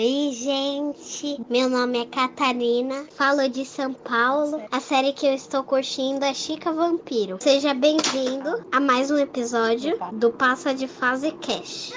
Oi, gente. Meu nome é Catarina. Falo de São Paulo. A série que eu estou curtindo é Chica Vampiro. Seja bem-vindo a mais um episódio do Passa de Fase Cash.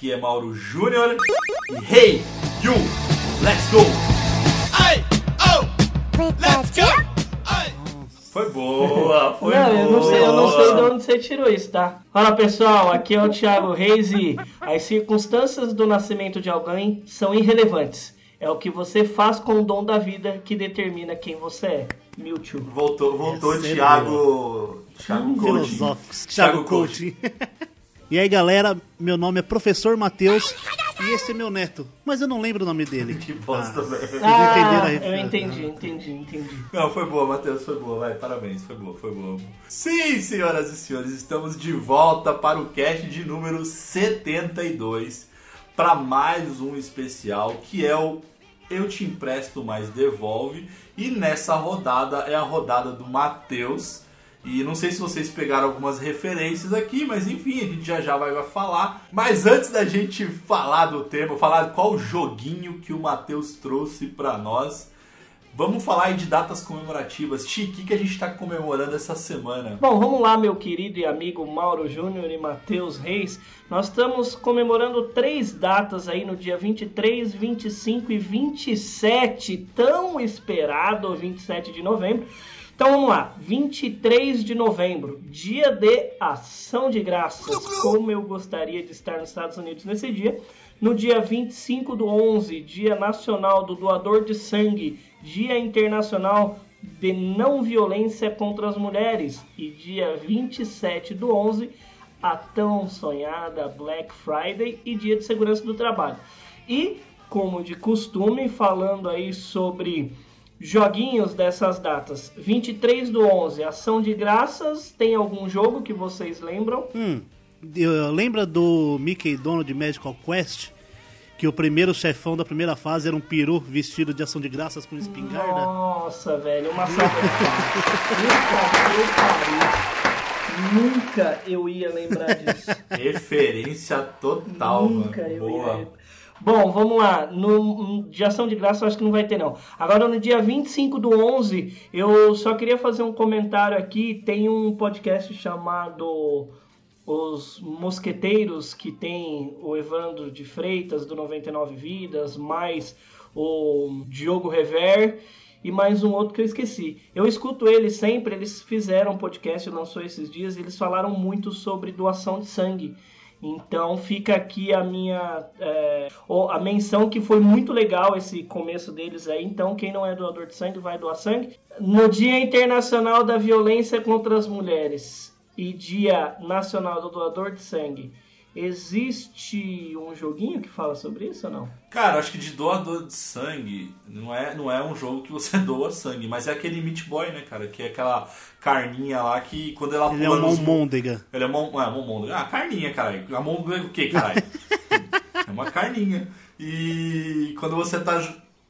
Aqui é Mauro Júnior. E hey, you, let's go! Ai, oh, let's go! Foi boa, foi não, boa. eu não sei, eu não sei de onde você tirou isso, tá? Fala pessoal, aqui é o Thiago Reis e as circunstâncias do nascimento de alguém são irrelevantes. É o que você faz com o dom da vida que determina quem você é. Mewtwo. Voltou, voltou é Thiago. Thiago Coaching. filosóficos. Thiago Coaching. E aí, galera, meu nome é Professor Matheus e esse é meu neto. Mas eu não lembro o nome dele. Que bosta, velho. Vocês entenderam a Ah, eu entendi, entendi, entendi. Não, foi boa, Matheus, foi boa, vai, parabéns, foi boa, foi boa. Sim, senhoras e senhores, estamos de volta para o cast de número 72 para mais um especial que é o Eu Te Empresto Mais Devolve. E nessa rodada é a rodada do Matheus. E não sei se vocês pegaram algumas referências aqui, mas enfim, a gente já já vai falar. Mas antes da gente falar do tema, falar qual joguinho que o Matheus trouxe para nós, Vamos falar aí de datas comemorativas. Ti, o que, que a gente está comemorando essa semana? Bom, vamos lá, meu querido e amigo Mauro Júnior e Matheus Reis. Nós estamos comemorando três datas aí no dia 23, 25 e 27, tão esperado 27 de novembro. Então vamos lá, 23 de novembro, dia de ação de graças. Como eu gostaria de estar nos Estados Unidos nesse dia. No dia 25 do 11, dia nacional do doador de sangue, dia internacional de não violência contra as mulheres. E dia 27 do 11, a tão sonhada Black Friday e dia de segurança do trabalho. E, como de costume, falando aí sobre joguinhos dessas datas. 23 do 11, ação de graças. Tem algum jogo que vocês lembram? Hum, eu- lembra do Mickey Donald Magical Quest? Que o primeiro chefão da primeira fase era um peru vestido de ação de graças com espingarda? Nossa, velho, uma salva. Nunca eu ia lembrar disso. Referência total, Nunca mano. eu Boa. ia. Bom, vamos lá. No, de ação de graça acho que não vai ter, não. Agora, no dia 25 do 11, eu só queria fazer um comentário aqui. Tem um podcast chamado Os Mosqueteiros, que tem o Evandro de Freitas, do 99 Vidas, mais o Diogo Rever e mais um outro que eu esqueci. Eu escuto eles sempre, eles fizeram um podcast, lançou esses dias, e eles falaram muito sobre doação de sangue. Então fica aqui a minha é, a menção que foi muito legal esse começo deles aí. Então quem não é doador de sangue vai doar sangue. No Dia Internacional da Violência contra as Mulheres e Dia Nacional do Doador de Sangue, existe um joguinho que fala sobre isso ou não? Cara, acho que de doador de sangue não é, não é um jogo que você doa sangue, mas é aquele Meat Boy, né, cara? Que é aquela carninha lá que quando ela Ele é pula uma nos- almôndega. Ele é mon... é, almôndega. Ah, carninha, caralho. Almôndega é o quê, caralho? uma carninha. E quando você tá,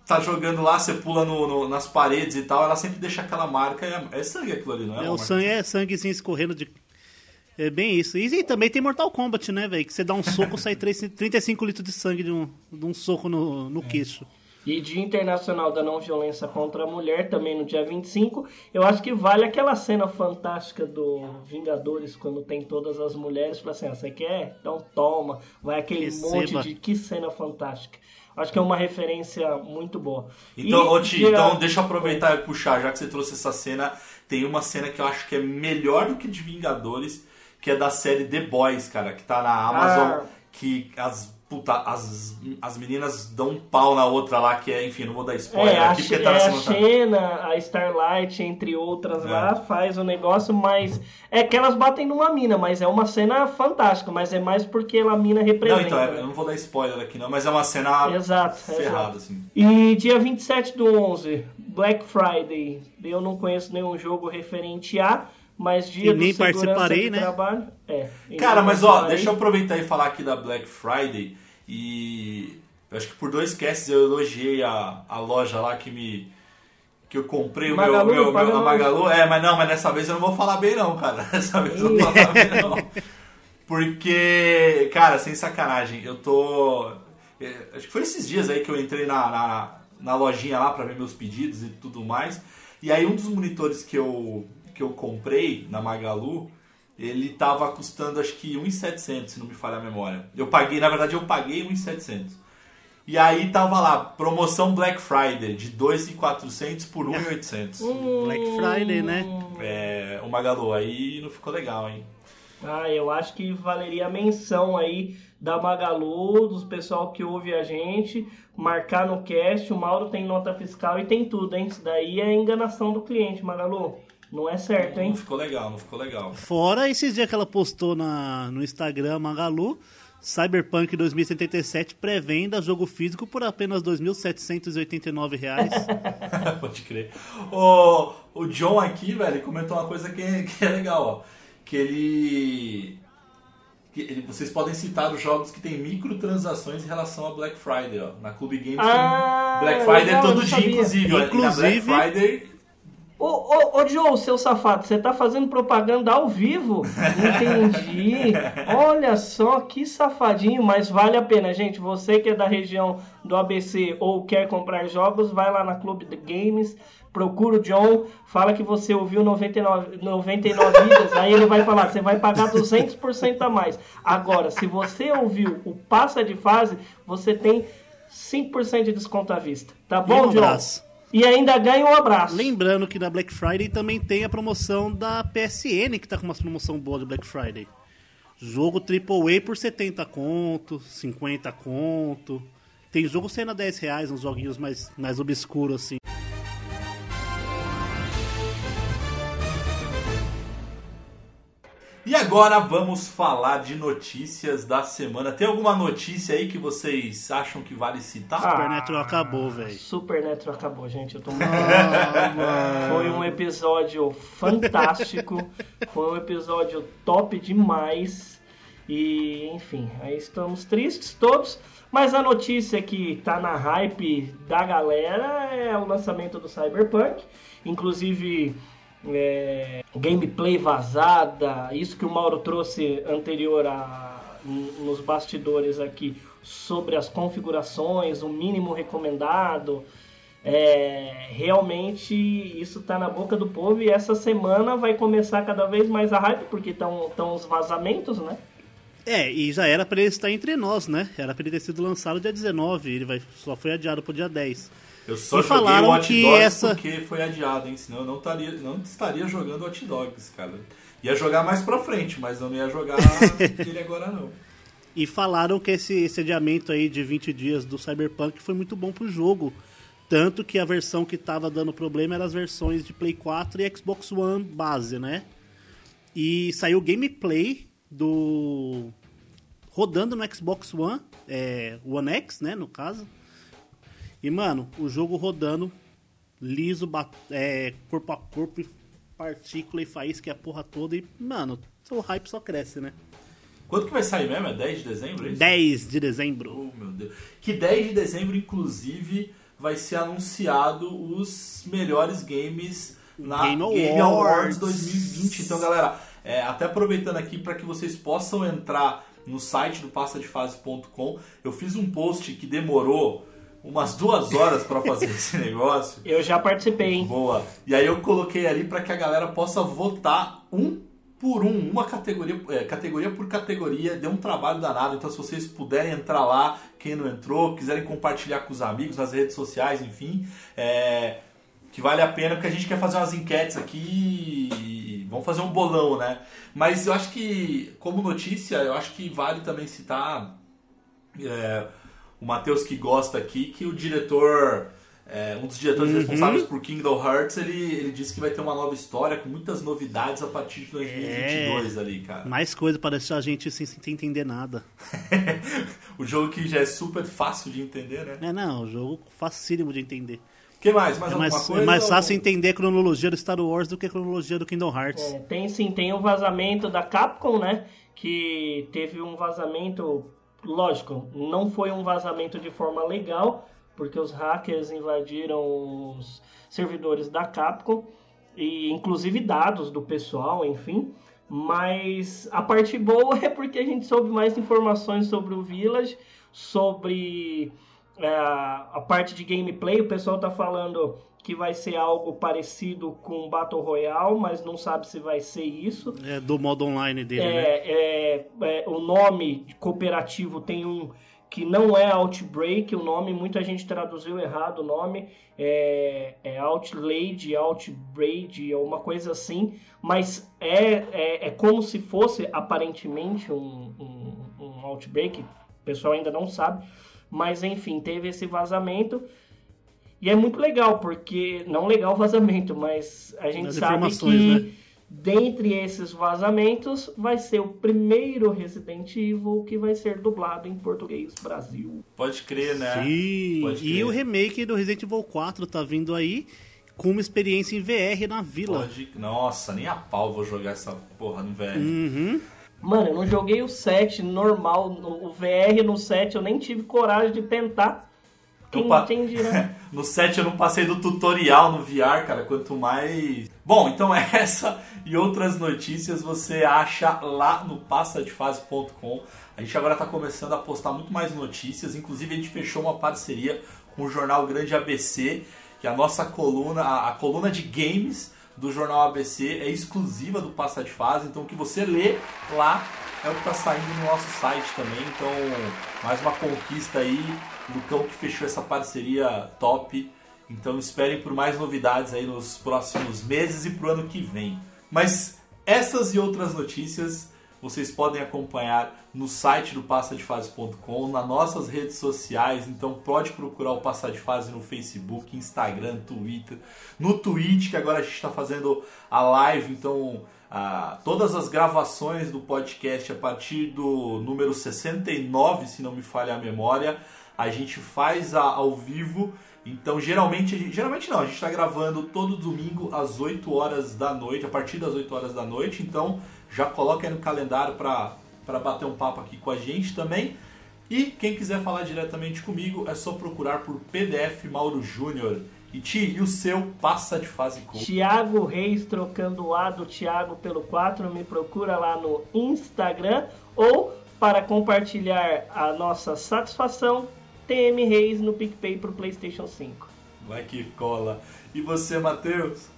tá jogando lá, você pula no- no- nas paredes e tal, ela sempre deixa aquela marca. e É, é sangue aquilo ali, não é? É, uma o sangue é sanguezinho escorrendo de. É bem isso. E, e também tem Mortal Kombat, né, velho? Que você dá um soco, sai 3 35 litros de sangue de um, de um soco no, no queixo. E Dia Internacional da Não Violência contra a Mulher, também no dia 25. Eu acho que vale aquela cena fantástica do Vingadores, quando tem todas as mulheres. Fala assim, ah, você quer? Então toma. Vai aquele Receba. monte de... Que cena fantástica. Acho que é uma referência muito boa. Então, E ô, Ti, dia- então deixa eu aproveitar e puxar, já que você trouxe essa cena, tem uma cena que eu acho que é melhor do que de Vingadores, que é da série The Boys, cara, que tá na Amazon, Ah. que as, puta, as, as meninas dão um pau na outra lá, que é, enfim, não vou dar spoiler É, a, aqui, porque tá é na a segunda temporada. Xena, a Starlight, entre outras É. lá, faz o negócio, mas é que elas batem numa mina, mas é uma cena fantástica, mas é mais porque a mina Não, representa. então, é, eu não vou dar spoiler aqui não, mas é uma cena Exato, ferrada, exato. assim. E dia 27 do 11, Black Friday. Eu não conheço nenhum jogo referente a, mas dia E nem participarei, de né? trabalho. É. Cara, mas ó, deixa eu aproveitar e falar aqui da Black Friday e eu acho que por dois casts eu elogiei a, a loja lá que me que eu comprei o Magalu, meu, meu, meu a nós. Magalu. É, mas não, mas dessa vez eu não vou falar bem não, cara. Dessa vez eu não vou falar bem não. Porque, cara, sem sacanagem, eu tô é, acho que foi esses dias aí que eu entrei na, na, na lojinha lá pra ver meus pedidos e tudo mais. E aí um dos monitores que eu que eu comprei na Magalu, ele tava custando acho que 1.700, se não me falha a memória. Eu paguei, na verdade eu paguei 1.700. E aí tava lá, promoção Black Friday de 2.400 por 1.800. Black Friday, né? É, o Magalu, aí não ficou legal, hein? Ah, eu acho que valeria a menção aí da Magalu, dos pessoal que ouve a gente, marcar no cast, o Mauro tem nota fiscal e tem tudo, hein? Isso daí é enganação do cliente, Magalu. Não é certo, hein? Não ficou legal, não ficou legal. Fora esses dias que ela postou na, no Instagram, Magalu, Cyberpunk 2077, pré-venda, jogo físico por apenas 2.789 reais. Pode crer. O, o John aqui, velho, comentou uma coisa que, é- que é legal, ó. Que ele, que ele- Vocês podem citar os jogos que tem microtransações em relação a Black Friday, ó. Na Clube Games Ah, tem Black Friday legal, todo dia, sabia. inclusive. ó. E na Black Inclusive- Friday. Ô, ô, ô, Joe, seu safado, você tá fazendo propaganda ao vivo? Entendi. Olha só que safadinho, mas vale a pena, gente. Você que é da região do ABC ou quer comprar jogos, vai lá na Clube de Games, procura o John, fala que você ouviu 99, 99 vidas, aí ele vai falar, você vai pagar 200% a mais. Agora, se você ouviu o Passa de Fase, você tem 5% de desconto à vista. Tá bom, um John? abraço. E ainda ganha um abraço. Lembrando que na Black Friday também tem a promoção da PSN, que tá com uma promoção boa de Black Friday. Jogo AAA por 70 conto, 50 conto. Tem jogo sendo a 10 reais, uns joguinhos mais, mais obscuros assim. E agora vamos falar de notícias da semana. Tem alguma notícia aí que vocês acham que vale citar? Ah, Supernatural acabou, velho. Supernatural acabou, gente. Eu tô muito... Ah, Foi um episódio fantástico. Foi um episódio top demais. E, enfim, aí estamos tristes todos. Mas a notícia que tá na hype da galera é o lançamento do Cyberpunk. Inclusive, é, gameplay vazada. Isso que o Mauro trouxe anterior a, nos bastidores aqui sobre as configurações, o mínimo recomendado. É, realmente isso tá na boca do povo e essa semana vai começar cada vez mais a hype, porque estão os vazamentos, né? É, e já era pra ele estar entre nós, né? Era pra ele ter sido lançado dia 19, ele vai, só foi adiado pro dia 10. Eu só E joguei falaram Watch que Dogs essa- porque foi adiado, hein? Senão eu não estaria, não estaria jogando Watch Dogs, cara. Ia jogar mais pra frente, mas eu não ia jogar ele agora não. E falaram que esse, esse adiamento aí de 20 dias do Cyberpunk foi muito bom pro jogo. Tanto que a versão que tava dando problema eram as versões de Play 4 e Xbox One base, né? E saiu gameplay do. rodando no Xbox One, é, One X, né? No caso. E, mano, o jogo rodando liso, é, corpo a corpo, partícula e faísca e a porra toda. E, mano, o hype só cresce, né? Quando que vai sair mesmo? É 10 de dezembro? é isso? 10 de dezembro. Oh, meu Que 10 de dezembro, inclusive, vai ser anunciado os melhores games na Game Game Awards Awards 2020. Então, galera, é, até aproveitando aqui para que vocês possam entrar no site do passadefase.com, eu fiz um post que demorou umas duas horas para fazer esse negócio. Eu já participei, hein? Boa. E aí eu coloquei ali para que a galera possa votar um por um, uma categoria, é, categoria por categoria. Deu um trabalho danado. Então, se vocês puderem entrar lá, quem não entrou, quiserem compartilhar com os amigos nas redes sociais, enfim, é, que vale a pena, porque a gente quer fazer umas enquetes aqui. e Vamos fazer um bolão, né? Mas eu acho que, como notícia, eu acho que vale também citar é, o Matheus que gosta aqui, que o diretor, é, um dos diretores responsáveis por Kingdom Hearts, ele, ele disse que vai ter uma nova história com muitas novidades a partir de 2022 ali, cara. Mais coisa para deixar a gente sem, sem entender nada. o jogo que já é super fácil de entender, né? É, não, o jogo facílimo de entender. O que mais? Mais É alguma mais, coisa? é mais ou- fácil entender a cronologia do Star Wars do que a cronologia do Kingdom Hearts. É, tem sim, tem um vazamento da Capcom, né? Que teve um vazamento, lógico, não foi um vazamento de forma legal, porque os hackers invadiram os servidores da Capcom e inclusive dados do pessoal, enfim. Mas a parte boa é porque a gente soube mais informações sobre o Village, sobre é, a parte de gameplay. O pessoal tá falando que vai ser algo parecido com Battle Royale, mas não sabe se vai ser isso. É, do modo online dele, né? É, é, é, o nome cooperativo tem um que não é Outbreak, o nome, muita gente traduziu errado o nome, é, é Outlade, Outbraid, ou uma coisa assim, mas é, é, é como se fosse aparentemente um, um, um Outbreak, o pessoal ainda não sabe, mas enfim, teve esse vazamento. E é muito legal, porque. Não legal o vazamento, mas a gente As sabe que né? dentre esses vazamentos vai ser o primeiro Resident Evil que vai ser dublado em português Brasil. Pode crer, né? Sim. Pode E crer. o remake do Resident Evil 4 tá vindo aí com uma experiência em VR na vila. Pode... Nossa, nem a pau vou jogar essa porra no velho. Uhum. Mano, eu não joguei o 7 normal, no- o VR no 7 eu nem tive coragem de tentar. Quem Opa. entende, né? No 7 eu não passei do tutorial no VR, cara, quanto mais. Bom, então essa e outras notícias você acha lá no passadefase.com. A gente agora tá começando a postar muito mais notícias, inclusive a gente fechou uma parceria com o jornal Grande ABC, que a nossa coluna, a, a coluna de games do jornal ABC é exclusiva do Passa de Fase, então o que você lê lá é o que está saindo no nosso site também. Então, mais uma conquista aí, Lucão que fechou essa parceria top. Então, esperem por mais novidades aí nos próximos meses e pro ano que vem. Mas essas e outras notícias vocês podem acompanhar no site do passadefase.com, nas nossas redes sociais, então pode procurar o Passar de Fase no Facebook, Instagram, Twitter, no Twitch, que agora a gente está fazendo a live, então ah, todas as gravações do podcast a partir do número 69, se não me falha a memória, a gente faz a- ao vivo. Então, geralmente, gente- geralmente não, a gente está gravando todo domingo às 8 horas da noite, a partir das 8 horas da noite. Então, já coloca aí no calendário para bater um papo aqui com a gente também. E quem quiser falar diretamente comigo, é só procurar por PDF Mauro Júnior. E Ti, e o seu passa de fase com Tiago Reis trocando o A do Thiago pelo 4, me procura lá no Instagram ou para compartilhar a nossa satisfação, TM Reis no PicPay pro PlayStation 5. Vai que cola. E você, Matheus?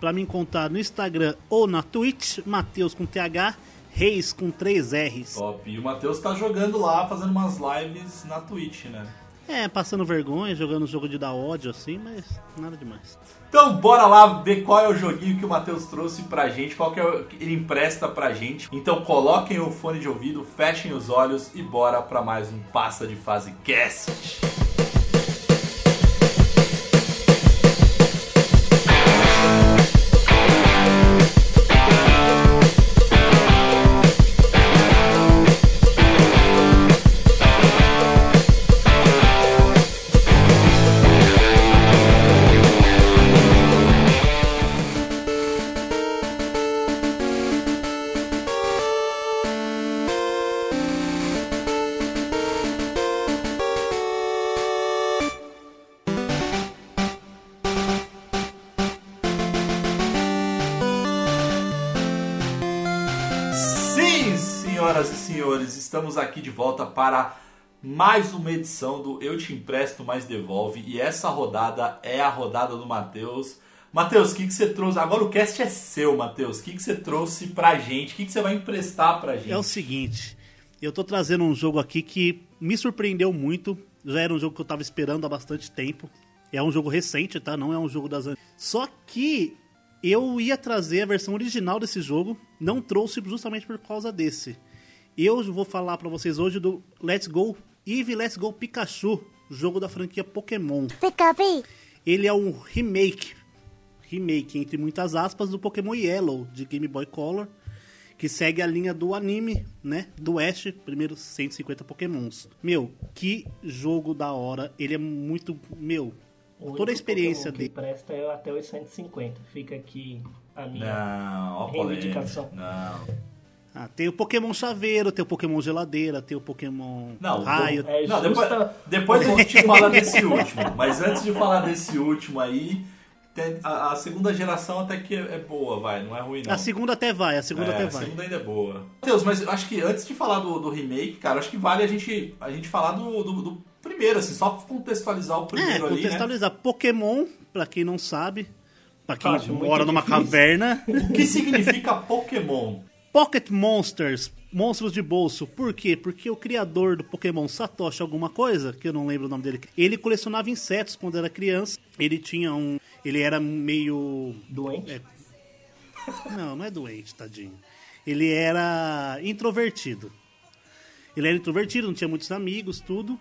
Pra me encontrar no Instagram ou na Twitch, Matheus com TH, Reis com 3 R's. Top. E o Matheus tá jogando lá, fazendo umas lives na Twitch, né? É, passando vergonha, jogando jogo de dar ódio assim, mas nada demais. Então bora lá ver qual é o joguinho que o Matheus trouxe pra gente, qual que é o que ele empresta pra gente. Então coloquem o fone de ouvido, fechem os olhos e bora pra mais um Passa de Fase Cast. De volta para mais uma edição do Eu Te Empresto Mais Devolve e essa rodada é a rodada do Matheus. Matheus, o que, que você trouxe? Agora o cast é seu, Matheus. O que, que você trouxe pra gente? O que, que você vai emprestar pra gente? É o seguinte, eu tô trazendo um jogo aqui que me surpreendeu muito. Já era um jogo que eu tava esperando há bastante tempo. É um jogo recente, tá? Não é um jogo das Só que eu ia trazer a versão original desse jogo, não trouxe justamente por causa desse. Eu vou falar pra vocês hoje do Let's Go Eevee Let's Go Pikachu, jogo da franquia Pokémon. Ele é um remake, remake entre muitas aspas do Pokémon Yellow de Game Boy Color, que segue a linha do anime, né, do Ash, primeiros 150 Pokémons. Meu, que jogo da hora, ele é muito, meu, O toda a experiência dele. presta é até os 150. Fica aqui a minha. Não, polêmica. Reivindicação. Não. Ah, tem o Pokémon Chaveiro, tem o Pokémon Geladeira, tem o Pokémon Não, Raio. É Não, depois, depois a gente fala desse último. Mas antes de falar desse último aí, tem- a, a segunda geração até que é, é boa, vai, não é ruim não. A segunda até vai, a segunda É, até a vai. segunda ainda é boa. Matheus, mas acho que antes de falar do, do remake, cara, acho que vale a gente, a gente falar do, do, do primeiro, assim, só contextualizar o É, primeiro ali, né? contextualizar. Pokémon, pra quem não sabe, pra quem muito mora numa difícil. caverna. O que significa Pokémon? Pocket Monsters, monstros de bolso. Por quê? Porque o criador do Pokémon Satoshi alguma coisa, que eu não lembro o nome dele, ele colecionava insetos quando era criança. Ele tinha um, ele era meio Doente? É. não, não é doente, tadinho. Ele era introvertido. Ele era introvertido, não tinha muitos amigos, tudo.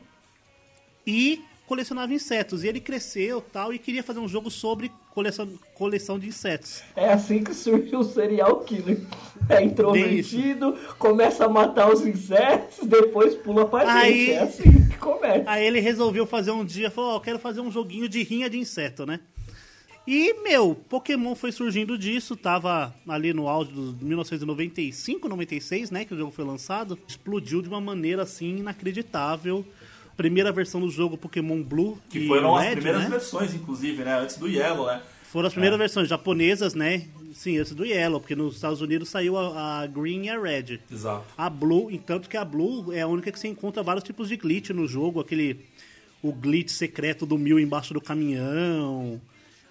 E colecionava insetos. E ele cresceu tal e queria fazer um jogo sobre coleção, coleção de insetos. É assim que surge o serial killer. É introvertido, começa a matar os insetos, depois pula pra Aí- gente. É assim que começa. Aí ele resolveu fazer um dia, falou, ó, eu quero fazer um joguinho de rinha de inseto, né? E, meu, Pokémon foi surgindo disso, tava ali no auge dos 1995, 96, né, que o jogo foi lançado. Explodiu de uma maneira, assim, inacreditável. Primeira versão do jogo, Pokémon Blue Que foram as primeiras né? versões, inclusive, né? Antes do Yellow, né? Foram as primeiras É. versões japonesas, né? Sim, antes do Yellow, porque nos Estados Unidos saiu a, a Green e a Red. Exato. A Blue, entanto que a Blue é a única que você encontra vários tipos de glitch no jogo, aquele o glitch secreto do mil embaixo do caminhão,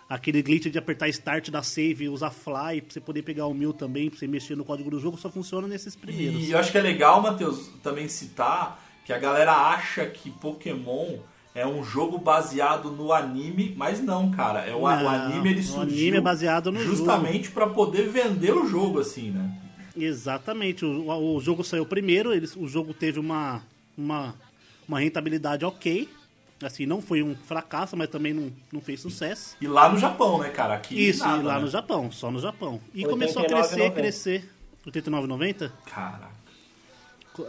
aquele glitch de apertar start da save e usar fly pra você poder pegar o mil também, pra você mexer no código do jogo, só funciona nesses primeiros. E eu acho que é legal, Matheus, também citar que a galera acha que Pokémon é um jogo baseado no anime, mas não, cara. É o, o Não, anime ele o surgiu anime é baseado no justamente pra poder vender o jogo assim, né? Exatamente, o, o jogo saiu primeiro, eles, o jogo teve uma, uma, uma rentabilidade ok, assim, não foi um fracasso, mas também não, não fez sucesso. E lá no Japão, né, cara? Aqui Isso, nada, e lá né? no Japão, só no Japão. E 89,90. começou a crescer, crescer. 89,90? Caraca.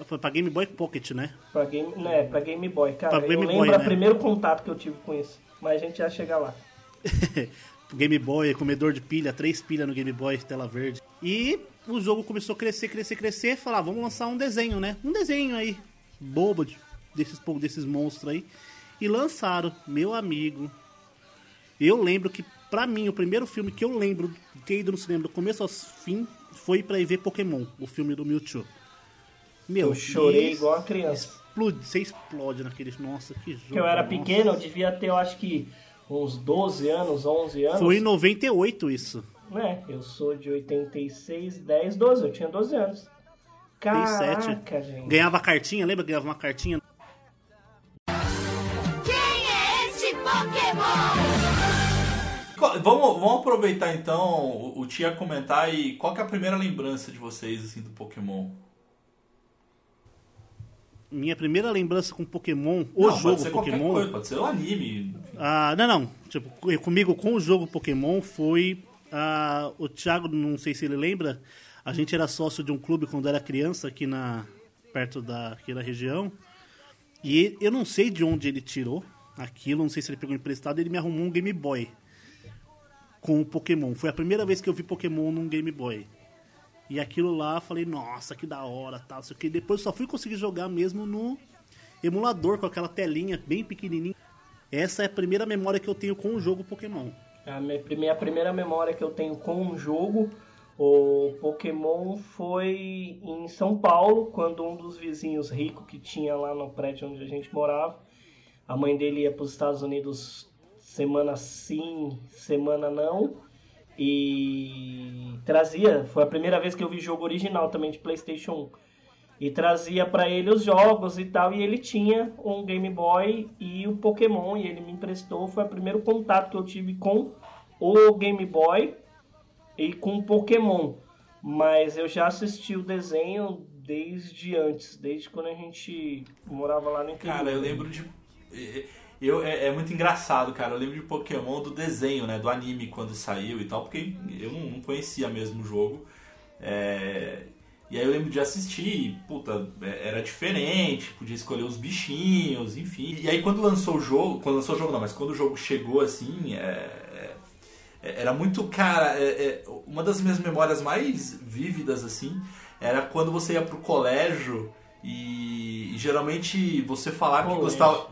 Foi pra Game Boy Pocket, né? Pra Game, né, pra Game Boy, cara. Pra Game eu Boy, lembro o né? primeiro contato que eu tive com isso. Mas a gente já chega lá. Game Boy, comedor de pilha, três pilhas no Game Boy, tela verde. E o jogo começou a crescer, crescer, crescer. Falar, vamos lançar um desenho, né? Um desenho aí, bobo, de- desses, desses monstros aí. E lançaram, meu amigo. Eu lembro que, pra mim, o primeiro filme que eu lembro ter ido no cinema do começo ao fim foi pra ir ver Pokémon, o filme do Mewtwo. Meu, Eu chorei igual uma criança. explode, você explode naquele. Nossa, que jogo. Porque eu era nossa. pequeno, eu devia ter, eu acho que, uns 12 anos, 11 anos. Foi em 98 isso. Né? Eu sou de 86, 10, 12. Eu tinha 12 anos. Caraca, gente. Ganhava cartinha, lembra que ganhava uma cartinha? Quem é esse Pokémon? Vamos, vamos aproveitar então o, o Tia comentar e qual que é a primeira lembrança de vocês assim do Pokémon? Minha primeira lembrança com Pokémon, o Não, pode jogo qualquer Pokémon. coisa, pode ser o anime. Ah, não, não. Tipo, co- comigo com o jogo Pokémon foi. ah, o Thiago, não sei se ele lembra, a gente era sócio de um clube quando era criança aqui na. perto da aqui na região. E eu não sei de onde ele tirou aquilo, não sei se ele pegou emprestado, ele me arrumou um Game Boy com o Pokémon. Foi a primeira vez que eu vi Pokémon num Game Boy. E aquilo lá, falei, nossa, que da hora, tal, sei o que. Depois só fui conseguir jogar mesmo no emulador, com aquela telinha bem pequenininha. Essa é a primeira memória que eu tenho com o jogo Pokémon. A minha primeira, a primeira memória que eu tenho com um jogo O Pokémon foi em São Paulo, quando um dos vizinhos ricos que tinha lá no prédio onde a gente morava, a mãe dele ia para os Estados Unidos semana sim, semana não, e trazia, foi a primeira vez que eu vi jogo original também de PlayStation 1. E trazia para ele os jogos e tal, e ele tinha um Game Boy e o Pokémon, e ele me emprestou, foi o primeiro contato que eu tive com o Game Boy e com o Pokémon. Mas eu já assisti o desenho desde antes, desde quando a gente morava lá no interior. Cara, eu lembro de. Eu, é, é muito engraçado, cara. Eu lembro de Pokémon do desenho, né? Do anime quando saiu e tal, porque eu não, não conhecia mesmo o jogo. É, E aí eu lembro de assistir, e, puta, é, era diferente, podia escolher os bichinhos, enfim. E aí quando lançou o jogo, quando lançou o jogo não, mas quando o jogo chegou assim, é, é, era muito, cara, é, uma das minhas memórias mais vívidas assim, era quando você ia pro colégio e, e geralmente você falava que gostava.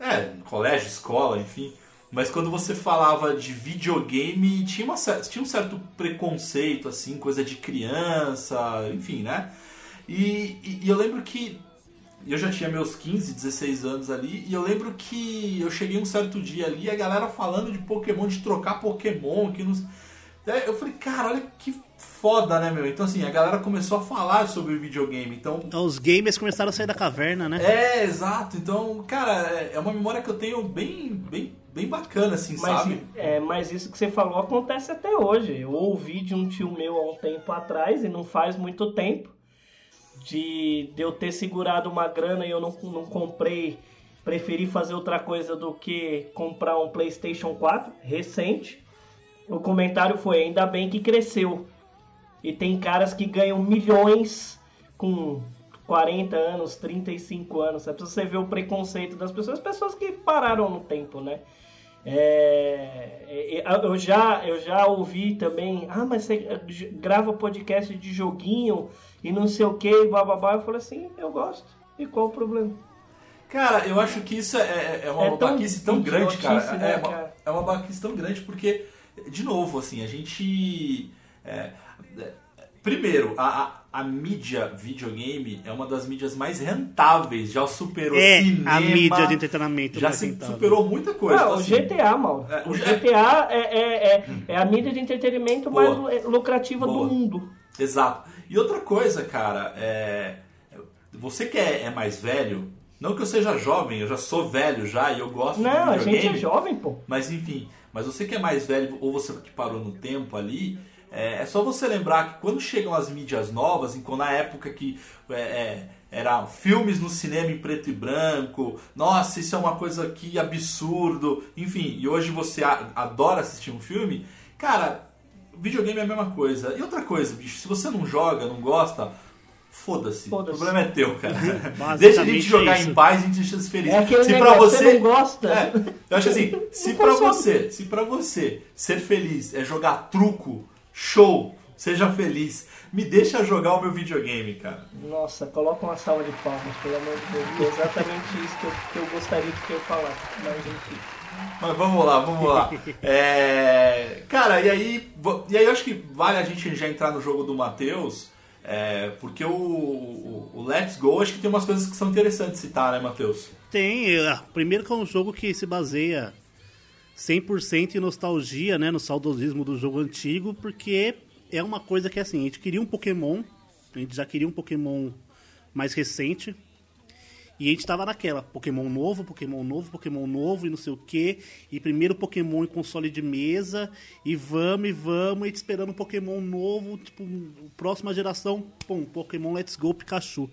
É, colégio, escola, enfim. Mas quando você falava de videogame, tinha, uma, tinha um certo preconceito, assim, coisa de criança, enfim, né? E, e- e eu lembro que eu já tinha meus 15, 16 anos ali, e eu lembro que eu cheguei um certo dia ali, a galera falando de Pokémon, de trocar Pokémon, que não. Eu falei, cara, olha que foda, né, meu? Então, assim, a galera começou a falar sobre videogame. Então, Então, Os gamers começaram a sair da caverna, né? é, exato. Então, cara, é- é uma memória que eu tenho bem, bem, bem bacana, assim, Mas, sabe? é, mas isso que você falou acontece até hoje. Eu ouvi de um tio meu há um tempo atrás, e não faz muito tempo, de, de eu ter segurado uma grana e eu não, não comprei, preferi fazer outra coisa do que comprar um PlayStation 4 recente. O comentário foi: ainda bem que cresceu. E tem caras que ganham milhões com 40 anos, 35 anos. É pra você ver o preconceito das pessoas, pessoas que pararam no tempo, né? É, é, eu, já, eu já ouvi também, ah, mas você grava podcast de joguinho e não sei o que, bababá. Eu falei assim, eu gosto. E qual o problema? Cara, eu acho que isso é, é uma É tão babaquice tão grande, cara. né, é, uma, cara? é uma babaquice tão grande porque, de novo, assim, a gente. é, é, primeiro, a, a, a mídia videogame é uma das mídias mais rentáveis. Já superou É cinema. a mídia de entretenimento Já se rentável. superou muita coisa. Não, Então, o assim, GTA, mal. É, o o GTA é, é, é, é a mídia de entretenimento Boa. mais lu- lucrativa Boa. do mundo. Exato. E outra coisa, cara, é. Você que é, é mais velho, não que eu seja jovem, eu já sou velho já e eu gosto Não, de a videogame. gente é jovem, pô. Mas enfim, mas você que é mais velho ou você que parou no tempo ali, é, é só você lembrar que quando chegam as mídias novas, em, na época que é, é, eram filmes no cinema em preto e branco, nossa, isso é uma coisa que absurdo, enfim, e hoje você a- adora assistir um filme, cara, videogame é a mesma coisa. E outra coisa, bicho, se você não joga, não gosta, foda-se. o Foda-se. problema é teu, cara. Basicamente Deixa a gente jogar isso. em paz e a gente deixa eles felizes. É se negócio, você, você não gosta. É, eu acho assim, se funciona. você, se para você ser feliz é jogar truco, show, seja feliz, me deixa jogar o meu videogame, cara. Nossa, coloca uma salva de palmas, pelo amor de Deus. É exatamente isso que eu, que eu gostaria de que eu falasse. Mas enfim. Mas vamos lá, vamos lá. É, cara, e aí, e aí eu acho que vale a gente já entrar no jogo do Matheus, é, porque o, o, Let's Go acho que tem umas coisas que são interessantes citar, né, Matheus? Tem, ah, primeiro que é um jogo que se baseia 100% em nostalgia, né, no saudosismo do jogo antigo, porque é uma coisa que assim, a gente queria um Pokémon, a gente já queria um Pokémon mais recente, e a gente tava naquela, Pokémon novo, Pokémon novo, Pokémon novo e não sei o que, e primeiro Pokémon em console de mesa, e vamos, e vamos, e esperando um Pokémon novo, tipo, próxima geração, pum, Pokémon Let's Go Pikachu.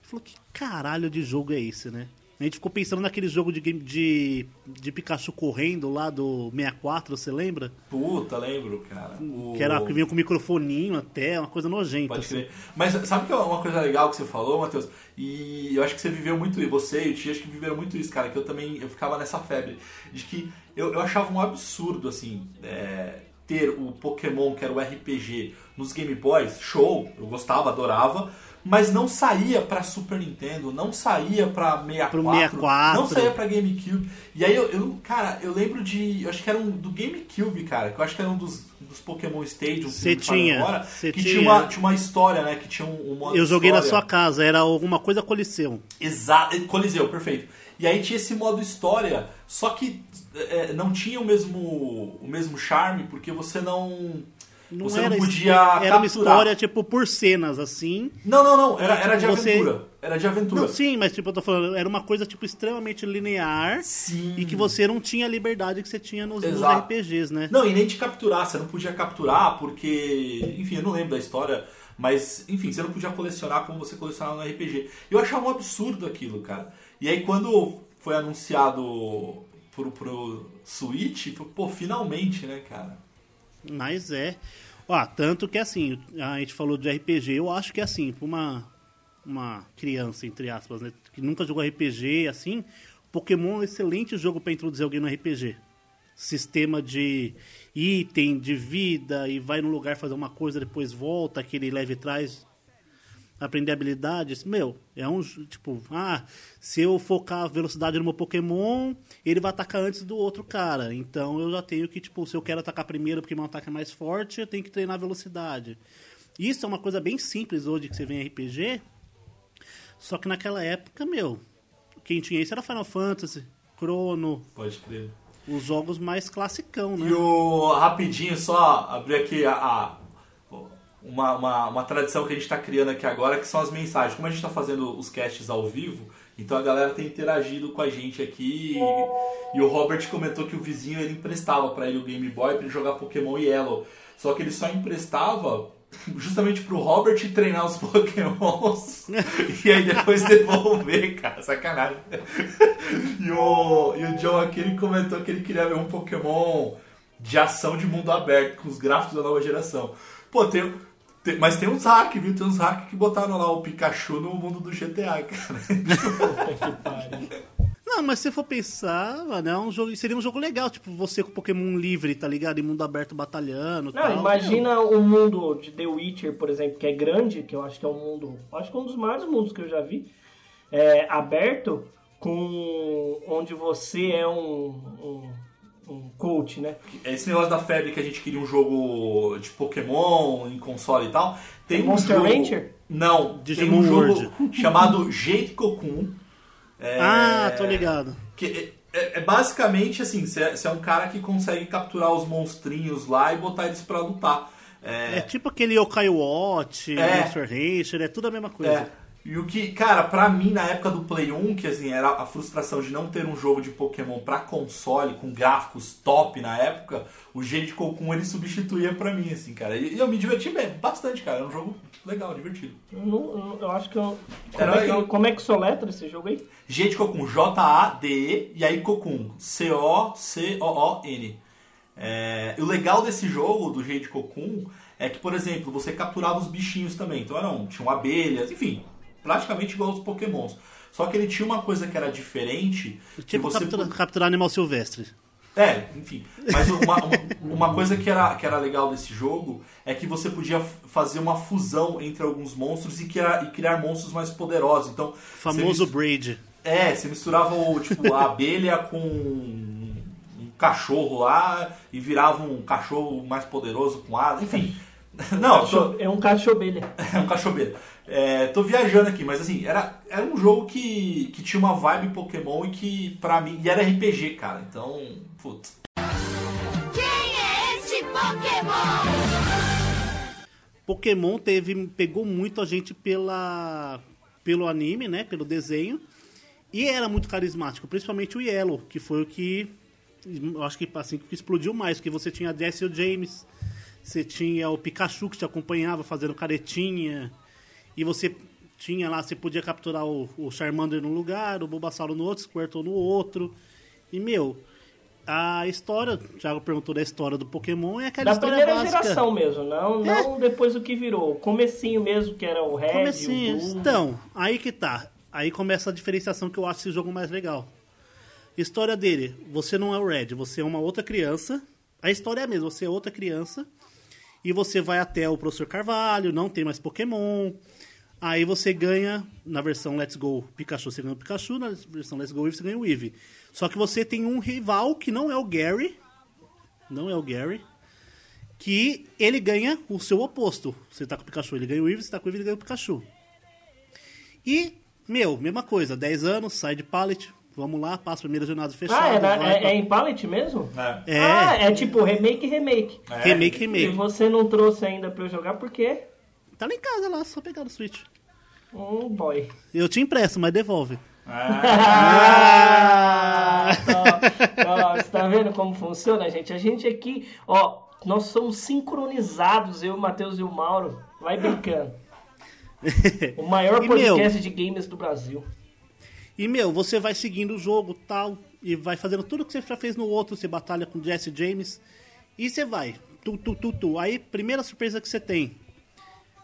Falou, que caralho de jogo é esse, né? A gente ficou pensando naquele jogo de, game- de, de Pikachu correndo lá do 64, você lembra? Puta, lembro, cara. O- Que era que vinha com microfoninho até, uma coisa nojenta. Pode assim. crer. Mas sabe que é uma coisa legal que você falou, Matheus? E eu acho que você viveu muito isso. Você e o Tia acho que viveram muito isso, cara. Que eu também eu ficava nessa febre. De que eu, eu achava um absurdo, assim, é, ter o Pokémon, que era o RPG, nos Game Boys. Show, eu gostava, adorava. Mas não saía pra Super Nintendo, não saía pra 64, Pro 64. não saía pra GameCube. E aí eu, eu- cara, eu lembro de, eu acho que era um do GameCube, cara, que eu acho que era um dos, dos Pokémon Stadium, se a tinha, cê que tinha. tinha uma, tinha uma história, né, que tinha um, um modo Eu joguei na história. sua casa, era alguma coisa Coliseu. Exato, Coliseu, perfeito. E aí tinha esse modo história, só que é, não tinha o mesmo, o mesmo charme, porque você não. Não você era não podia Era capturar. uma história, tipo, por cenas, assim. Não, não, não. Era, era de Você- aventura. Era de aventura. Não, sim, mas tipo, eu tô falando, era uma coisa, tipo, extremamente linear. Sim. E que você não tinha a liberdade que você tinha nos, nos. RPGs, né? Não, e nem te capturar. Você não podia capturar porque. Enfim, eu não lembro da história. Mas, enfim, você não podia colecionar como você colecionava no RPG. Eu achava um absurdo aquilo, cara. E aí, quando foi anunciado pro, pro Switch, pô, finalmente, né, cara? Mas é. Ó, tanto que assim, a gente falou de RPG, eu acho que assim, pra uma, uma criança, entre aspas, né, que nunca jogou RPG, assim, Pokémon é um excelente jogo pra introduzir alguém no RPG. Sistema de item, de vida, e vai no lugar fazer uma coisa, depois volta, aquele leve traz aprender habilidades, meu, é um tipo, ah, se eu focar a velocidade no meu Pokémon, ele vai atacar antes do outro cara. Então eu já tenho que, tipo, se eu quero atacar primeiro porque meu ataque é mais forte, eu tenho que treinar a velocidade. Isso é uma coisa bem simples hoje que você vê em RPG. Só que naquela época, meu, quem tinha isso era Final Fantasy, Chrono, Pode crer. os jogos mais classicão, né? E o rapidinho, só abrir aqui a, a- uma, uma, uma tradição que a gente está criando aqui agora, que são as mensagens. Como a gente está fazendo os casts ao vivo, então a galera tem interagido com a gente aqui. E, e o Robert comentou que o vizinho ele emprestava para ele o Game Boy para ele jogar Pokémon Yellow. Só que ele só emprestava justamente pro Robert treinar os Pokémons e aí depois devolver, cara, sacanagem. E o, e o John aqui ele comentou que ele queria ver um Pokémon de ação de mundo aberto, com os gráficos da nova geração. Pô, tem, tem- mas tem uns hack, viu? Tem uns hack que botaram lá o Pikachu no mundo do GTA, cara. Não, mas se for pensar, mano, é um jogo, seria um jogo legal, tipo, você com Pokémon livre, tá ligado? Em mundo aberto batalhando e Não, tal. imagina o mundo de The Witcher, por exemplo, que é grande, que eu acho que é um mundo, acho que é um dos maiores mundos que eu já vi, é, aberto, com onde você é um, um, um coach, né? Esse negócio da febre que a gente queria um jogo de Pokémon em console e tal. Tem um Monster jogo... Ranger? Não, Digimon tem um jogo World. chamado Jade Cocoon. É, Ah, tô ligado. Que é, é- é basicamente assim, você é, você é um cara que consegue capturar os monstrinhos lá e botar eles pra lutar. É tipo aquele Yokai Watch, É. Monster Rancher, é tudo a mesma coisa. E o que, cara, pra mim na época do Play 1, que assim, era a frustração de não ter um jogo de Pokémon pra console, com gráficos top na época, o Jade Cocoon ele substituía pra mim, assim, cara. E eu me diverti bastante, cara. Era um jogo legal, divertido. Eu, não- eu- acho que eu... Como, Era é que, como é que soletra esse jogo aí? Jade Cocoon, J-A-D-E, e aí Cocoon, C-O-C-O-O-N. É, e o legal desse jogo, do Jade Cocoon, é que, por exemplo, você capturava os bichinhos também. Então eram, tinham abelhas, enfim, praticamente igual aos Pokémons. Só que ele tinha uma coisa que era diferente. Tipo você captura- pu- capturar animal silvestre. É, enfim. Mas uma, uma, uma coisa que era, que era legal desse jogo é que você podia fazer uma fusão entre alguns monstros e criar, e criar monstros mais poderosos. Então, Famoso mis- Braid. é, você misturava o, tipo, a abelha com um cachorro lá e virava um cachorro mais poderoso com asa, enfim. Não, tô, É um cachobelha. é um cachorro. É, tô viajando aqui, mas assim, era, era um jogo que, que tinha uma vibe Pokémon e que, pra mim, e era RPG, cara. Então, putz. Quem é esse Pokémon? Pokémon teve, pegou muito a gente pela, pelo anime, né? Pelo desenho. E era muito carismático, principalmente o Yellow, que foi o que eu acho que assim que explodiu mais, porque você tinha a Jessie e o James, você tinha o Pikachu que te acompanhava fazendo caretinha, e você tinha lá, você podia capturar o, o Charmander num lugar, o Bulbasaur no outro, o Squirtle no outro. E meu, a história, o Thiago perguntou da história do Pokémon, é aquela Da história primeira básica. geração mesmo, não, É. não depois do que virou. O comecinho mesmo, que era o Red, Comecinho. o. Então, aí que tá. Aí começa a diferenciação que eu acho esse jogo mais legal. História dele, você não é o Red, você é uma outra criança. A história é a mesma, você é outra criança. E você vai até o Professor Carvalho, não tem mais Pokémon. Aí você ganha, na versão Let's Go Pikachu, você ganha o Pikachu, na versão Let's Go Eevee, você ganha o Eevee. Só que você tem um rival que não é o Gary, não é o Gary, que ele ganha o seu oposto. Você tá com o Pikachu, ele ganha o Eevee, você tá com o Eevee, ele ganha o Pikachu. E, meu, mesma coisa, 10 anos, sai de pallet, vamos lá, passa a primeira jornada fechada. Ah, é, na- vai é, pra- é em pallet mesmo? É. É, Ah, é tipo remake, remake. É. remake, E remake. você não trouxe ainda pra eu jogar por quê? Tá lá em casa, lá, só pegar no Switch. Um boy. Eu te empresto, mas devolve. Ah, tá. Ó, você tá vendo como funciona, gente? A gente aqui, ó, nós somos sincronizados, eu, o Matheus e o Mauro. Vai brincando. O maior E, podcast de games do Brasil. E, meu, você vai seguindo o jogo tal, e vai fazendo tudo que você já fez no outro, você batalha com Jesse James, e você vai. Tu, tu, tu, tu. Aí, primeira surpresa que você tem,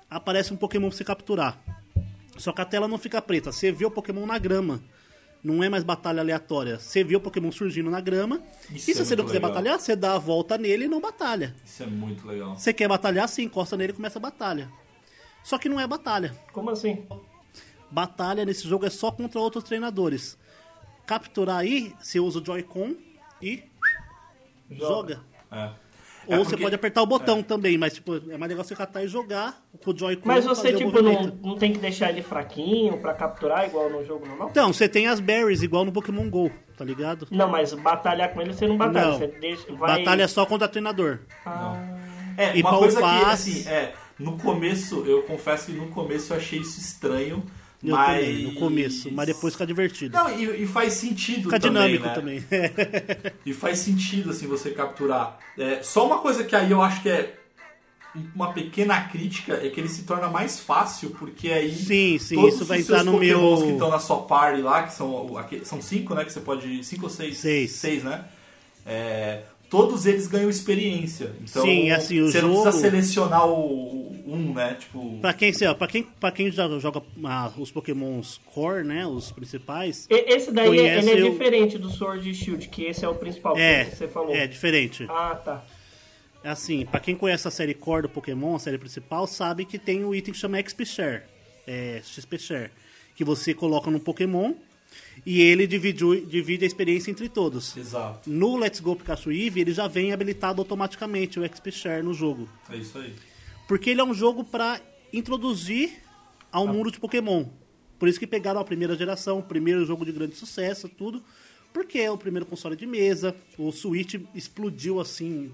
aparece um Pokémon pra você capturar. Só que a tela não fica preta, você vê o Pokémon na grama. Não é mais batalha aleatória. Você vê o Pokémon surgindo na grama, Isso e se é você não quiser legal. batalhar, você dá a volta nele e não batalha. Isso é muito legal. Você quer batalhar, você encosta nele e começa a batalha. Só que não é batalha. Como assim? Batalha nesse jogo é só contra outros treinadores. Capturar aí, você usa o Joy-Con e joga. É. Ou É você porque- pode apertar o botão também, mas tipo, é mais legal você catar e jogar com o Joy-Con. Mas e você, o tipo, não, não tem que deixar ele fraquinho pra capturar, igual no jogo normal? Então, você tem as berries igual no Pokémon GO, tá ligado? Não, mas batalhar com ele você não batalha. Não. Você deixa, vai... Batalha só contra treinador. É, E uma pra coisa que, upar- assim, é, no começo, eu confesso que no começo eu achei isso estranho, Eu mas... também, no começo, mas depois fica divertido. Não, e, e faz sentido Fica também, dinâmico né? também. E faz sentido, assim, você capturar. É, só uma coisa que aí eu acho que é uma pequena crítica é que ele se torna mais fácil, porque aí... Sim, sim, todos isso vai os seus no meu- pokémons que estão na sua party lá, que são, são cinco, né? Que você pode... Cinco ou seis? Seis. Seis, né? É, todos eles ganham experiência. Então, Sim, assim, o você não precisa jogo- selecionar o, o um, né? Tipo... pra quem, assim, ó, pra quem, pra quem já joga ah, os Pokémons core, né? Os principais. E- Esse daí Conhece ele é o- diferente do Sword e Shield, que esse é o principal É, que você falou. é diferente. Ah, tá. É assim, pra quem conhece a série core do Pokémon, a série principal, sabe que tem um item que chama XP Share, é, XP Share, que você coloca no Pokémon e ele divide, o- divide a experiência entre todos. Exato. No Let's Go Pikachu Eevee, ele já vem habilitado automaticamente o XP Share no jogo. É isso aí. Porque ele é um jogo pra introduzir ao mundo de Pokémon. Por isso que pegaram a primeira geração, o primeiro jogo de grande sucesso, tudo. Porque é o primeiro console de mesa, o Switch explodiu assim.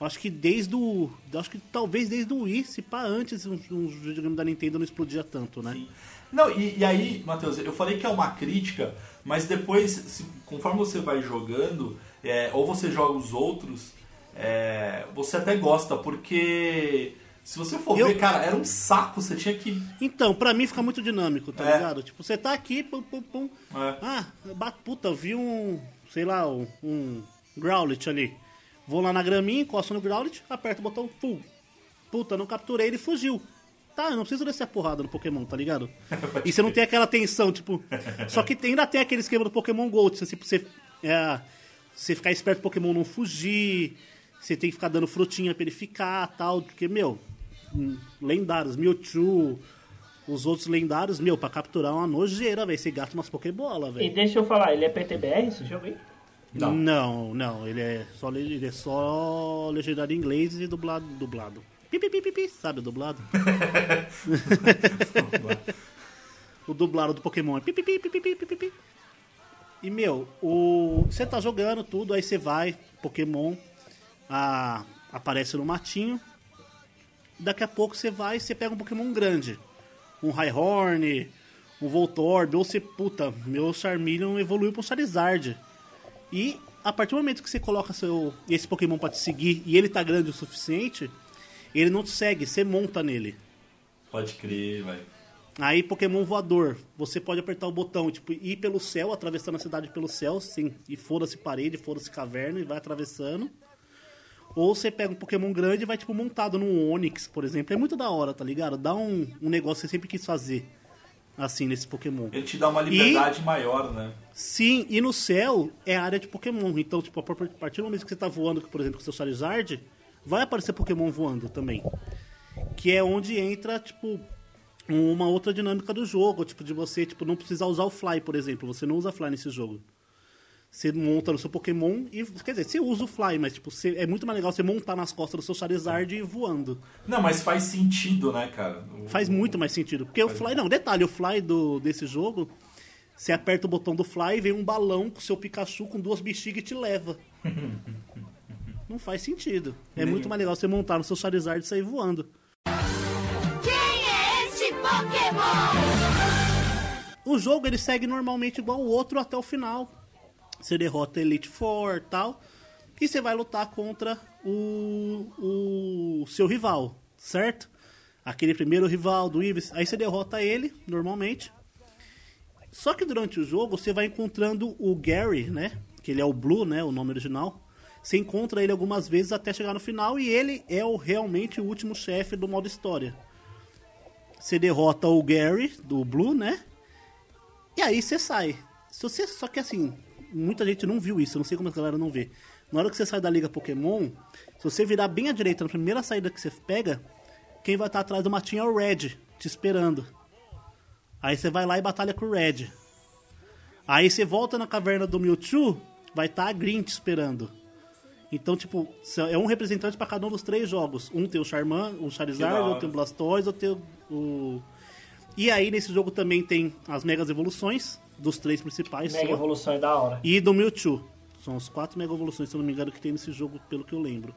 Acho que desde o. Acho que talvez desde o Wii, se pá, antes um, um videogame da Nintendo não explodia tanto, né? Sim. Não, e, e aí, Matheus, eu falei que é uma crítica, mas depois, se- conforme você vai jogando, é, ou você joga os outros, é, você até gosta, porque se você for Eu- ver, cara, era um saco, você tinha que. Então, pra mim fica muito dinâmico, tá É. ligado? Tipo, você tá aqui, pum, pum, pum. É. Ah, puta, eu vi um, sei lá, um, um Growlithe ali. Vou lá na graminha, encosto no Growlithe, aperto o botão, pum. Puta, não capturei, ele fugiu. Tá, eu não preciso descer a porrada no Pokémon, tá ligado? e você não tem aquela tensão, tipo... Só que tem- ainda tem aquele esquema do Pokémon Gold, você, tipo, você, é, você ficar esperto pro Pokémon não fugir, você tem que ficar dando frutinha pra ele ficar, tal, porque, meu... hum, Lendários, Mewtwo... Os outros lendários, meu, pra capturar uma nojeira, velho. Você gasta umas Pokébola, E velho. deixa eu falar, ele é PTBR esse jogo aí? Não. Não, não, ele é só, le- ele é só legendário em inglês e dublado. dublado. Pipi, sabe o dublado? o dublado do Pokémon é pipi. E, meu, o... você tá jogando tudo, aí você vai, Pokémon a... aparece no matinho. Daqui a pouco você vai e você pega um Pokémon grande. Um Rhyhorn, um Voltorb, ou você, puta, meu Charmeleon evoluiu pra Charizard. E a partir do momento que você coloca seu... esse Pokémon pra te seguir e ele tá grande o suficiente, ele não te segue, você monta nele. Pode crer, vai. Aí, Pokémon voador, você pode apertar o botão, tipo, ir pelo céu, atravessando a cidade pelo céu, sim, e foda-se parede, foda-se caverna, e vai atravessando. Ou você pega um Pokémon grande e vai, tipo, montado num Onix, por exemplo. É muito da hora, tá ligado? Dá um, um negócio que você sempre quis fazer, assim, nesse Pokémon. Ele te dá uma liberdade maior, né? Sim, e no céu é área de Pokémon. Então, tipo, a partir do momento que você tá voando, por exemplo, com o seu Charizard, vai aparecer Pokémon voando também. Que é onde entra, tipo, uma outra dinâmica do jogo, tipo, de você tipo, não precisar usar o Fly, por exemplo. Você não usa Fly nesse jogo. Você monta no seu Pokémon e. Quer dizer, você usa o Fly, mas tipo, você, é muito mais legal você montar nas costas do seu Charizard e ir voando. Não, mas faz sentido, né, cara? O- Faz muito mais sentido. Porque o Fly. Não, detalhe, o Fly do, desse jogo. Você aperta o botão do Fly e vem um balão com o seu Pikachu com duas bexigas e te leva. Não faz sentido. É muito mais legal você montar no seu Charizard e sair voando. Quem é este Pokémon? O jogo ele segue normalmente igual o outro até o final. Você derrota Elite Four e tal. E você vai lutar contra o, o seu rival, certo? Aquele primeiro rival do Ives. Aí você derrota ele, normalmente. Só que durante o jogo você vai encontrando o Gary, né? Que ele é o Blue, né? O nome original. Você encontra ele algumas vezes até chegar no final e ele é o, realmente o último chefe do modo história. Você derrota o Gary, do Blue, né? E aí você sai. Se você, só que assim, muita gente não viu isso, eu não sei como a galera não vê. Na hora que você sai da Liga Pokémon, se você virar bem à direita na primeira saída que você pega, quem vai estar atrás do matinho é o Red, te esperando. Aí você vai lá e batalha com o Red. Aí você volta na caverna do Mewtwo, vai estar a Green te esperando. Então, tipo, é um representante para cada um dos três jogos. Um tem o Charman, o Charizard, outro tem o Blastoise, outro tem o... E aí, nesse jogo também tem as Megas Evoluções, dos três principais. Mega só. evolução é da hora. E do Mewtwo. São os quatro Mega Evoluções, se eu não me engano, que tem nesse jogo, pelo que eu lembro.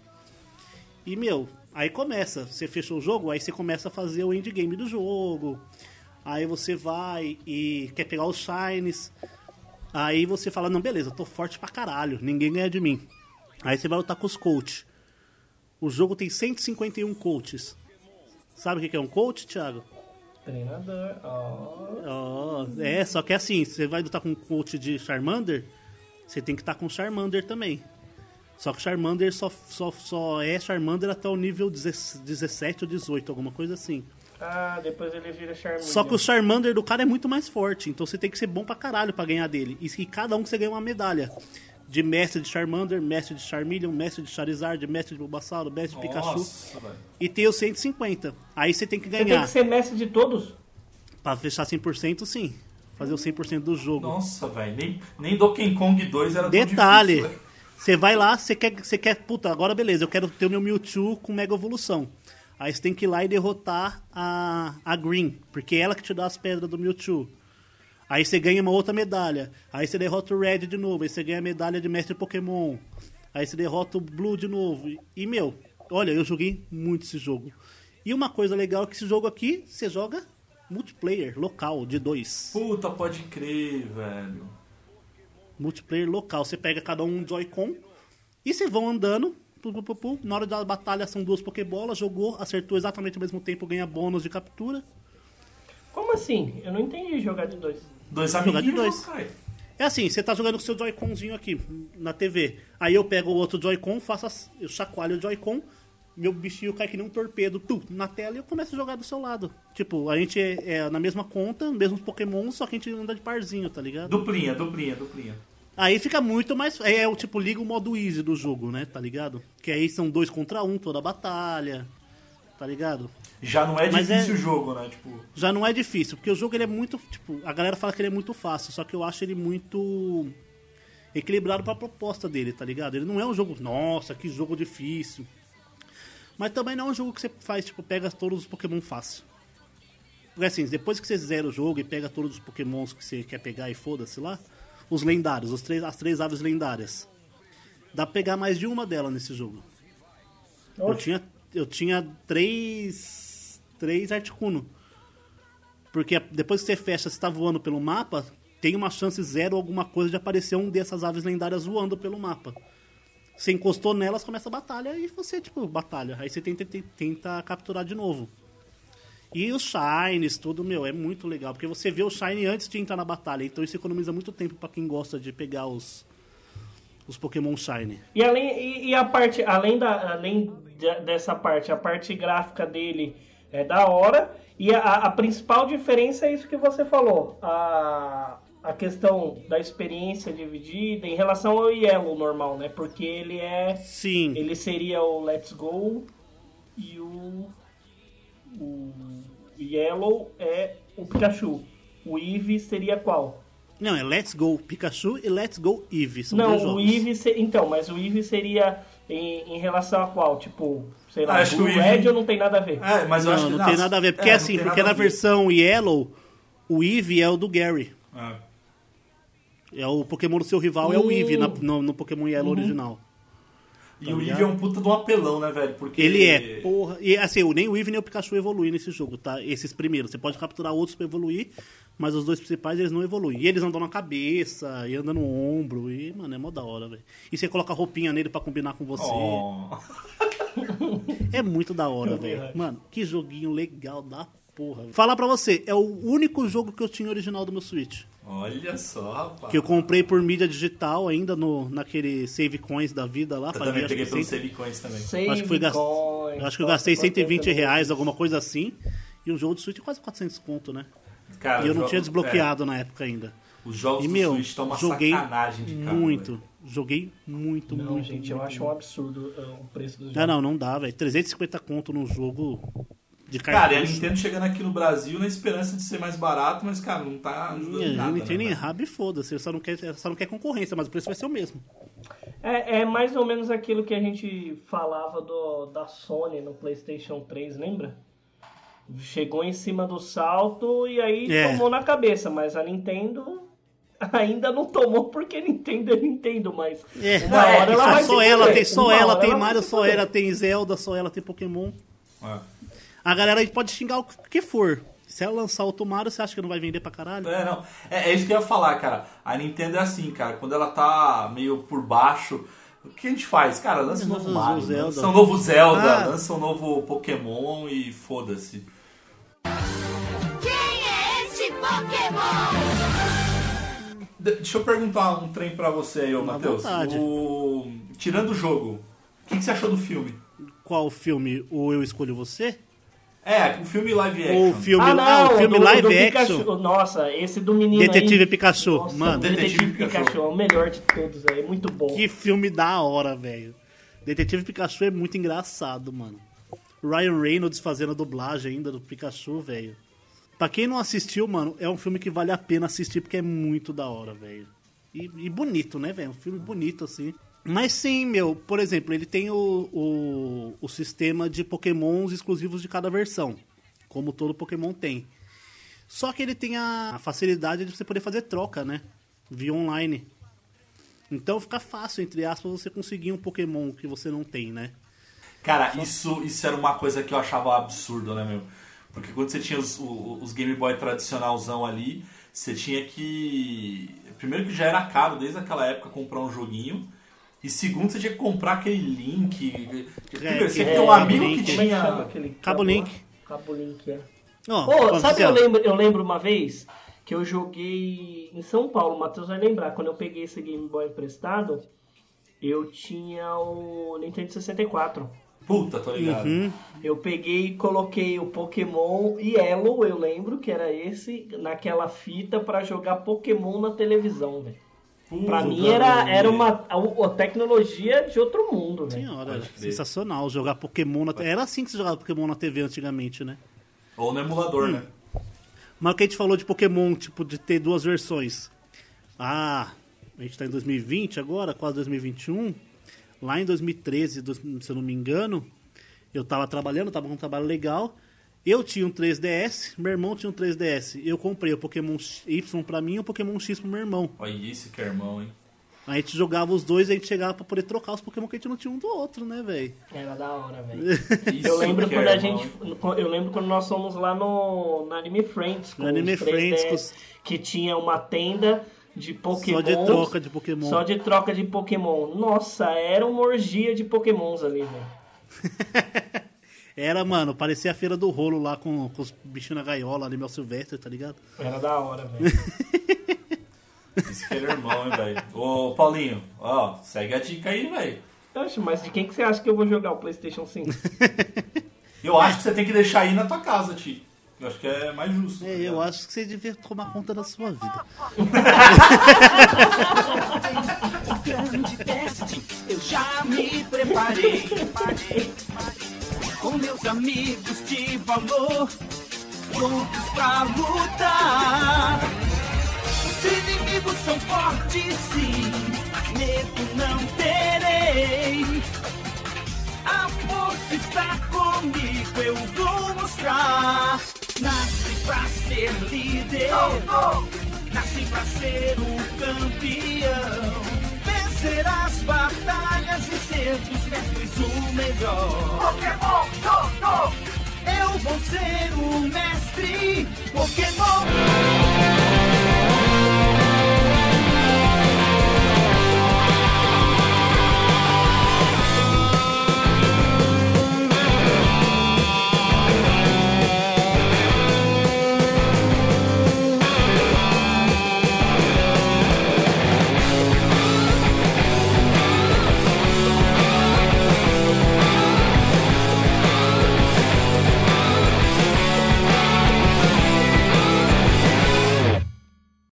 E, meu, aí começa. Você fechou o jogo, aí você começa a fazer o endgame do jogo. Aí você vai e quer pegar os Shines. Aí você fala, não, beleza, eu tô forte pra caralho, ninguém ganha de mim. Aí você vai lutar com os coach. O jogo tem 151 coaches. Sabe o que que é um coach, Thiago? Treinador. ó. Ó, é, só que assim, você vai lutar com um coach de Charmander, você tem que estar com o Charmander também. Só que o Charmander só, só, só é Charmander até o nível 10 17 ou 18, alguma coisa assim. Ah, depois ele vira Charmander. Só que o Charmander do cara é muito mais forte, então você tem que ser bom pra caralho pra ganhar dele. E, e cada um você ganha uma medalha. De mestre de Charmander, mestre de Charmeleon, mestre de Charizard, mestre de Bulbasaur, mestre de Pikachu. Nossa, velho. E tem os 150. Aí você tem que Você tem ganhar. que ser mestre de todos? Pra fechar 100%, sim. Fazer o 100% do jogo. Nossa, velho. Nem, nem Donkey Kong 2 era tão Detalhe, difícil, você vai lá, você quer, você quer, puta, agora beleza, eu quero ter o meu Mewtwo com Mega Evolução. Aí você tem que ir lá e derrotar a, a Green, porque é ela que te dá as pedras do Mewtwo. Aí você ganha uma outra medalha. Aí você derrota o Red de novo, aí você ganha a medalha de Mestre Pokémon. Aí você derrota o Blue de novo. E- meu, olha, eu joguei muito esse jogo. E uma coisa legal é que esse jogo aqui, você joga multiplayer, local, de dois. Puta, pode crer, velho. multiplayer local. Você pega cada um um Joy-Con e vocês vão andando. pu, pu, pu, pu. Na hora da batalha são duas Pokébolas, jogou, acertou exatamente ao mesmo tempo, ganha bônus de captura. Como assim? Eu não entendi jogar de dois. Dois Jogar de dois. É assim, você tá jogando com o seu Joy-Conzinho aqui na TV. Aí eu pego o outro Joy-Con, faço as- eu chacoalho o Joy-Con, meu bichinho cai que nem um torpedo tu, na tela e eu começo a jogar do seu lado. Tipo, a gente é, é na mesma conta, mesmos Pokémon, só que a gente anda de parzinho, tá ligado? Duplinha, duplinha, duplinha. Aí fica muito mais. É, é o tipo, liga o modo easy do jogo, né? Tá ligado? Que aí são dois contra um toda a batalha. Tá ligado? Já não é Mas difícil é- o jogo, né? Tipo, Já não é difícil, porque o jogo ele é muito. Tipo, a galera fala que ele é muito fácil, só que eu acho ele muito equilibrado pra proposta dele, tá ligado? Ele não é um jogo, nossa, que jogo difícil. Mas também não é um jogo que você faz, tipo, pega todos os Pokémon fácil. Porque assim, depois que você zera o jogo e pega todos os Pokémons que você quer pegar e foda-se lá, os lendários, os três, as três aves lendárias. Dá pra pegar mais de uma delas nesse jogo. Eu tinha, eu tinha três. Três Articuno. Porque depois que você fecha, você tá voando pelo mapa, tem uma chance zero alguma coisa de aparecer um dessas aves lendárias voando pelo mapa. Você encostou nelas, começa a batalha e você, tipo, batalha. Aí você tenta, tenta, capturar de novo. E os shines, tudo, meu, é muito legal. Porque você vê o shine antes de entrar na batalha. Então isso economiza muito tempo pra quem gosta de pegar os, os Pokémon shine. E além e, e a parte, além da além de- dessa parte, a parte gráfica dele é da hora e a, a principal diferença é isso que você falou, a, a questão da experiência dividida em relação ao Yellow normal, né? Porque ele é Sim. ele seria o Let's Go e o, o Yellow é o Pikachu. O Eevee seria qual? Não, é Let's Go Pikachu e Let's Go Eevee. São dois Não, jogos. o Eevee... se- Então, mas o Eevee seria em, em relação a qual? Tipo, sei lá, acho que o Red ou não tem nada a ver? É, mas eu Não, acho que não tem nada a ver. Porque é, assim, porque na versão Yellow, o Eevee é o do Gary. É. É o Pokémon do seu rival, é o. Eevee na- no, no Pokémon Yellow Uhum. original. E Tá o ligado? Eevee é um puta de um apelão, né, velho? Porque Ele é, porra. E assim, o- nem o Eevee nem o Pikachu evoluem nesse jogo, tá? Esses primeiros. Você pode capturar outros pra evoluir, mas os dois principais eles não evoluem. E eles andam na cabeça, e andam no ombro, e, mano, é mó da hora, velho. E você coloca roupinha nele pra combinar com você. Oh. É muito da hora, velho. Mano, que joguinho legal da porra. velho. Falar pra você, é o único jogo que eu tinha original do meu Switch. Olha só, rapaz. Que eu comprei por mídia digital ainda no, naquele Save Coins da vida lá. Eu também peguei pelos cento- Savicões também. Save Acho que, foi gast... acho que eu gastei nossa, 120 quanto reais, alguma coisa assim. E um jogo de Switch quase 400 conto, né? Cara, e eu não jogo- tinha desbloqueado na época ainda. é, os jogos E, do meu, Switch estão uma joguei sacanagem de cara. muito. velho. Joguei muito, Não, muito. gente, eu muito, acho um absurdo uh, o preço dos jogos. Não, não, não dá, velho. 350 conto num jogo de Cara, e a cartucho. Nintendo chegando aqui no Brasil na esperança de ser mais barato, mas, cara, não tá ajudando É, nada. não tem né, rabo e foda-se. Ele só não, quer, só não quer concorrência, mas o preço vai ser o mesmo. É, é mais ou menos aquilo que a gente falava do, da Sony no PlayStation 3, lembra? Chegou em cima do salto e aí É. tomou na cabeça, mas a Nintendo ainda não tomou porque Nintendo é Nintendo, mas É, uma é, hora ela só, vai só ela tem, só Uma ela tem Mario, só ela tem Zelda, só ela tem Pokémon. É. A galera aí pode xingar o que for. Se ela lançar outro Mario, você acha que não vai vender pra caralho? É, não. É, é isso que eu ia falar, cara. A Nintendo é assim, cara. Quando ela tá meio por baixo, o que a gente faz? Cara, lança um novo um Mario, Zelda. lança um novo Zelda, Ah. lança um novo Pokémon e foda-se. Quem é esse Pokémon? De- deixa eu perguntar um trem pra você aí, Matheus. O... Tirando o jogo, o que, que você achou do filme? Qual filme? O Eu Escolho Você? É, o filme live action. O filme, Ah, ah, não, o filme do, live do action. Pikachu. Nossa, esse do menino Detetive aí. Pikachu. Nossa, Mano, Detetive, Detetive Pikachu. Pikachu. é o melhor de todos, é muito bom. que filme da hora, velho. Detetive Pikachu é muito engraçado, mano. Ryan Reynolds fazendo a dublagem ainda do Pikachu, velho. Pra quem não assistiu, mano, é um filme que vale a pena assistir porque é muito da hora, velho. E, e bonito, né, velho? Um filme bonito, assim. Mas sim, meu, por exemplo, ele tem o, o, o sistema de pokémons exclusivos de cada versão. Como todo Pokémon tem. Só que ele tem a, a facilidade de você poder fazer troca, né? Via online. Então fica fácil, entre aspas, você conseguir um Pokémon que você não tem, né? Cara, isso, isso era uma coisa que eu achava absurdo, né, meu? Porque quando você tinha os, os Game Boy tradicionalzão ali, você tinha que. Primeiro que já era caro desde aquela época comprar um joguinho. E segundo, você tinha que comprar aquele link. Primeiro, você tinha que ter um é, amigo link. que é que tinha. aquele Cabo? Link. Cabo Link, é. Ô, ó, sabe, Marcelo, eu lembro, eu lembro uma vez que eu joguei em São Paulo, o Matheus vai lembrar, quando eu peguei esse Game Boy emprestado, eu tinha o Nintendo 64. Puta, tô ligado. Uhum. Eu peguei e coloquei o Pokémon Yellow, eu lembro que era esse, naquela fita pra jogar Pokémon na televisão, velho. Pra mim era, era uma a, a tecnologia de outro mundo, velho. Senhora, sensacional jogar Pokémon na Era assim que se jogava Pokémon na TV antigamente, né? Ou no emulador, né? Mas o que a gente falou de Pokémon, tipo, de ter duas versões. Ah, a gente tá em 2020 agora, quase 2021. Lá em 2013, dos- se eu não me engano, eu tava trabalhando, tava com um trabalho legal. Eu tinha um 3DS, meu irmão tinha um 3DS. Eu comprei o Pokémon Y pra mim e o Pokémon X pro meu irmão. Olha isso que é irmão, hein? A gente jogava os dois e a gente chegava pra poder trocar os Pokémon que a gente não tinha um do outro, né, velho? Era da hora, velho. Eu lembro que quando é a gente. Eu lembro quando nós fomos lá no, no Anime Friends. Com No Anime os 3DS, Friends, com os- Que tinha uma tenda de Pokémon. Só de troca de Pokémon. Só de troca de Pokémon. Nossa, era uma orgia de Pokémons ali, velho. Era, mano, parecia a feira do rolo lá com, com os bichinhos na gaiola, Animal Silvestre, tá ligado? Era da hora, velho. Isso que é irmão, hein, velho? Ô, Paulinho, ó, segue a dica aí, velho. Oxe, mas de quem que você acha que eu vou jogar o PlayStation 5? Eu acho que você tem que deixar aí na tua casa, Ti. Eu acho que é mais justo. É, eu acho que você devia tomar conta da sua vida. grande teste, eu já me preparei. Com meus amigos de valor, prontos pra lutar. Os inimigos são fortes, sim, medo não terei. A força está comigo, eu vou mostrar. Nasci pra ser líder, nasci pra ser um campeão. Vencer as batalhas e ser dos mestres o melhor. Pokémon, go, go! Eu vou ser o mestre Pokémon.